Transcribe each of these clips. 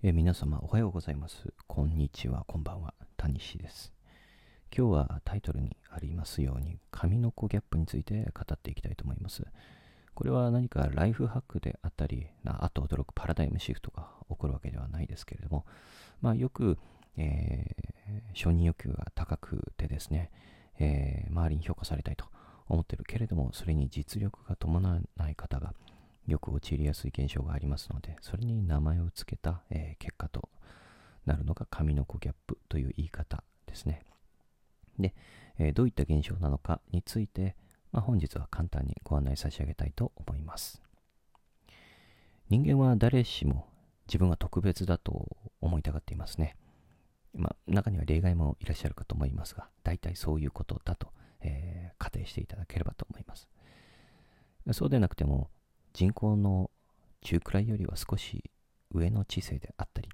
え皆様おはようございます。こんにちは、こんばんは。谷氏です。今日はタイトルにありますように、髪の子ギャップについて語っていきたいと思います。これは何かライフハックであったり、あと驚くパラダイムシフトが起こるわけではないですけれども、まあ、よく、えー承認欲求が高くてですね、えー周りに評価されたいと思っているけれども、それに実力が伴わない方がよく陥りやすい現象がありますので、それに名前を付けた、えー結果となるのが髪の子ギャップという言い方ですね。で、えーどういった現象なのかについて、まあ、本日は簡単にご案内差し上げたいと思います。人間は誰しも自分は特別だと思いたがっていますね。まあ、中には例外もいらっしゃるかと思いますが、大体そういうことだと、えー仮定していただければと思います。そうでなくても、人口の中くらいよりは少し上の知性であったり、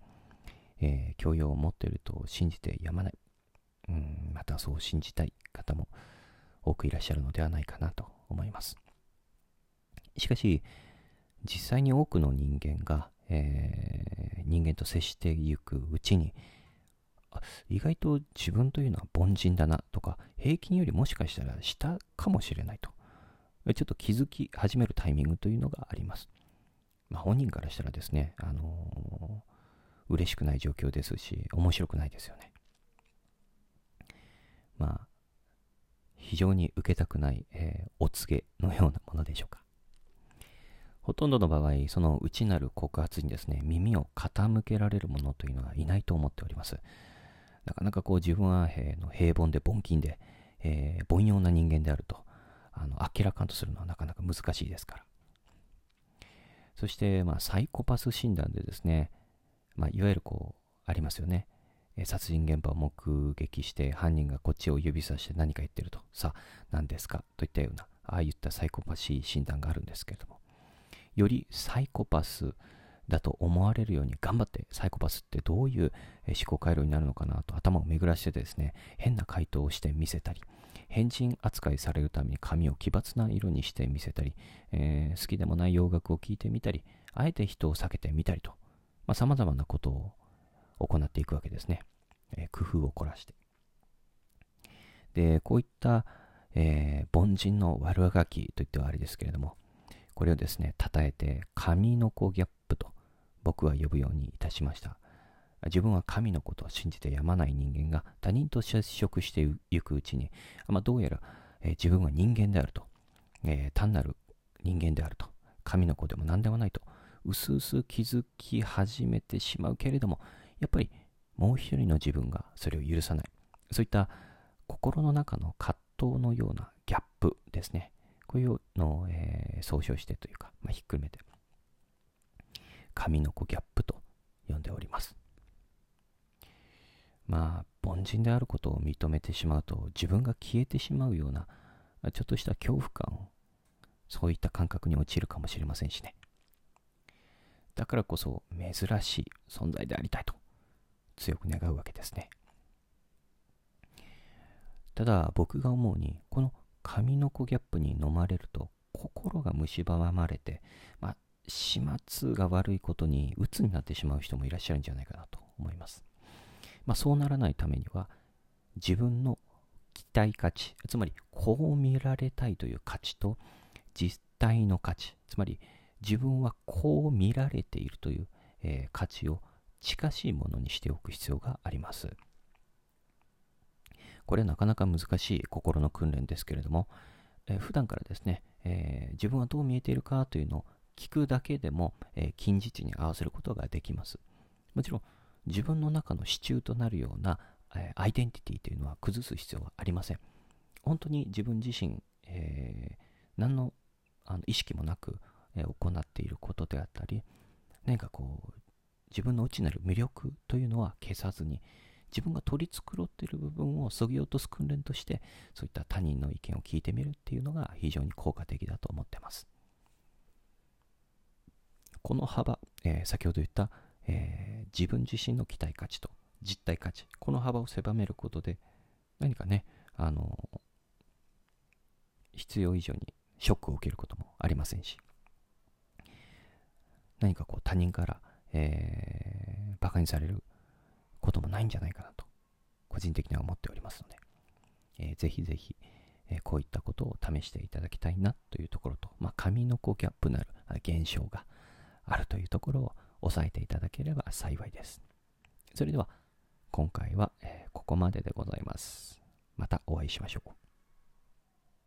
えー教養を持っていると信じてやまない、うん、またそう信じたい方も多くいらっしゃるのではないかなと思います。しかし、実際に多くの人間が、えー人間と接していくうちに、意外と自分というのは凡人だなとか、平均よりもしかしたら下かもしれないと、ちょっと気づき始めるタイミングというのがあります。まあ、本人からしたらですね、あのー嬉しくない状況ですし、面白くないですよね。まあ、非常に受けたくない、えーお告げのようなものでしょうか。ほとんどの場合、その内なる告発にですね、耳を傾けられる者というのはいないと思っております。なかなかこう自分は、えーの平凡で凡金で、えー凡庸な人間であると、あの明らかんとするのはなかなか難しいですから。そして、まあ、サイコパス診断でですね、まあ、いわゆるこう、ありますよね。殺人現場を目撃して、犯人がこっちを指さして何か言ってると、さあ、何ですか？といったような、ああいったサイコパシー診断があるんですけれども、よりサイコパスだと思われるように頑張って、サイコパスってどういう思考回路になるのかなと頭を巡らしてですね、変な回答をしてみせたり、変人扱いされるために髪を奇抜な色にしてみせたり、えー好きでもない洋楽を聴いてみたり、あえて人を避けてみたりと、まあ、様々なことを行っていくわけですね。えー工夫を凝らして。で、こういった、えー凡人の悪あがきといってはあれですけれども、これをですね、称えて、神の子ギャップと僕は呼ぶようにいたしました。自分は神のことを信じてやまない人間が他人と接触していくうちに、まあ、どうやら、えー自分は人間であると、えー単なる人間であると、神の子でも何でもないと、うすうす気づき始めてしまうけれども、やっぱりもう一人の自分がそれを許さない。そういった心の中の葛藤のようなギャップですね。こういうのを、えー総称してというか、まあ、ひっくるめて、神の子ギャップと呼んでおります。まあ、凡人であることを認めてしまうと、自分が消えてしまうような、ちょっとした恐怖感を、そういった感覚に陥るかもしれませんしね。だからこそ、珍しい存在でありたいと、強く願うわけですね。ただ、僕が思うに、この神の子ギャップに飲まれると、心が蝕まれて、まあ、始末が悪いことに鬱になってしまう人もいらっしゃるんじゃないかなと思います。まあ、そうならないためには、自分の期待価値、つまりこう見られたいという価値と、実体の価値、つまり自分はこう見られているという、えー価値を近しいものにしておく必要があります。これはなかなか難しい心の訓練ですけれども、えー普段からですね、えー自分はどう見えているかというのを聞くだけでも、えー近似値に合わせることができます。もちろん、自分の中の支柱となるような、えアイデンティティというのは崩す必要はありません。本当に自分自身、えー何のあの意識もなく、え行っていることであったり、何かこう、自分の内なる魅力というのは消さずに、自分が取り繕っている部分を削ぎ落とす訓練として、そういった他人の意見を聞いてみるっていうのが非常に効果的だと思ってます。この幅、えー先ほど言った、えー自分自身の期待価値と実体価値この幅を狭めることで何かねあの必要以上にショックを受けることもありませんし何かこう他人から、えー、バカにされることもないんじゃないかなと個人的には思っておりますので、えー、ぜひぜひ、えー、こういったことを試していただきたいなというところと、まあ、髪のうギャップなる現象があるというところを押さえていただければ幸いです。それでは今回は、えここまででございます。またお会いしましょう。